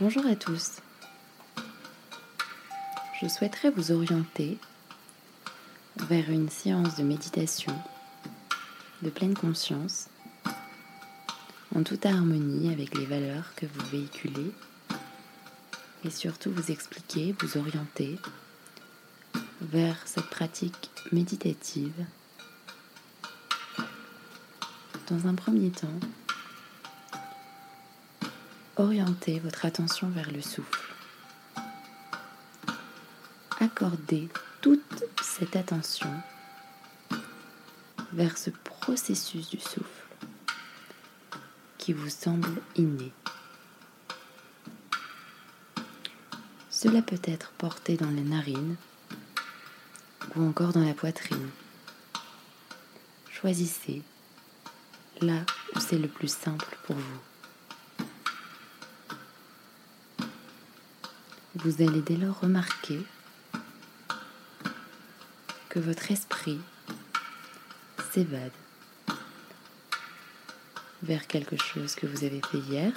Bonjour à tous. Je souhaiterais vous orienter vers une séance de méditation de pleine conscience en toute harmonie avec les valeurs que vous véhiculez et surtout vous expliquer, vous orienter vers cette pratique méditative. Dans un premier temps, orientez votre attention vers le souffle. Accordez toute cette attention vers ce processus du souffle qui vous semble inné. Cela peut être porté dans les narines ou encore dans la poitrine. Choisissez là où c'est le plus simple pour vous. Vous allez dès lors remarquer que votre esprit s'évade vers quelque chose que vous avez fait hier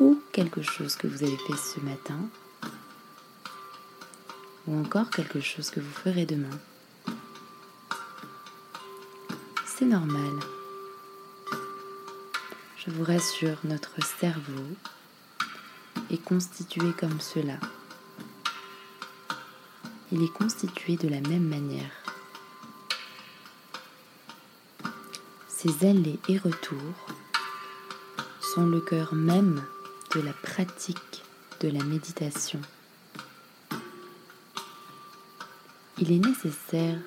ou quelque chose que vous avez fait ce matin ou encore quelque chose que vous ferez demain. C'est normal. Je vous rassure, notre cerveau est constitué comme cela. Il est constitué de la même manière. Ces allées et retours sont le cœur même de la pratique de la méditation. Il est nécessaire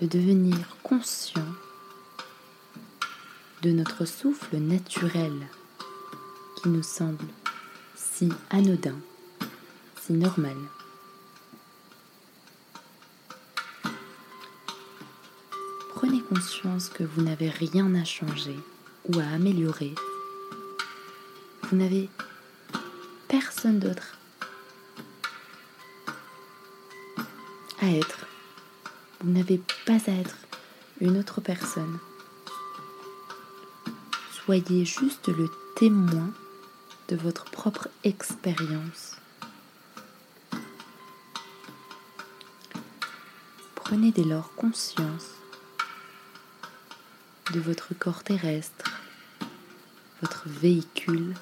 de devenir conscient de notre souffle naturel qui nous semble anodin, si normal. Prenez conscience que vous n'avez rien à changer ou à améliorer. Vous n'avez personne d'autre à être. Vous n'avez pas à être une autre personne. Soyez juste le témoin de votre propre expérience. Prenez dès lors conscience de votre corps terrestre, votre véhicule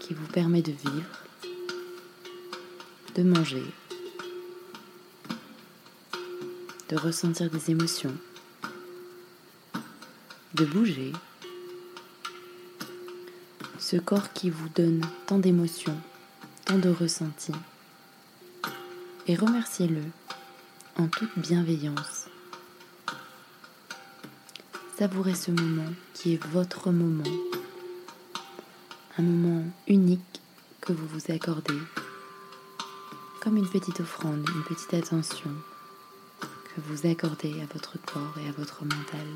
qui vous permet de vivre, de manger, de ressentir des émotions, de bouger ce corps qui vous donne tant d'émotions, tant de ressentis. Et remerciez-le en toute bienveillance. Savourez ce moment qui est votre moment, un moment unique que vous vous accordez, comme une petite offrande, une petite attention que vous accordez à votre corps et à votre mental.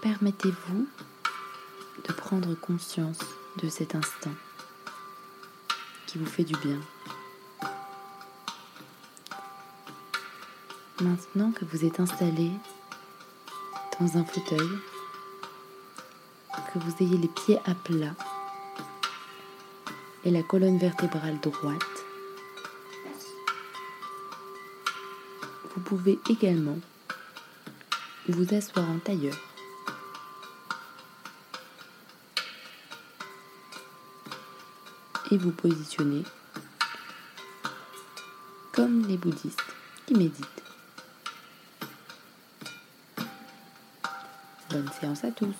Permettez-vous de prendre conscience de cet instant qui vous fait du bien. Maintenant que vous êtes installé dans un fauteuil, que vous ayez les pieds à plat et la colonne vertébrale droite, vous pouvez également vous asseoir en tailleur et vous positionnez comme les bouddhistes qui méditent. Bonne séance à tous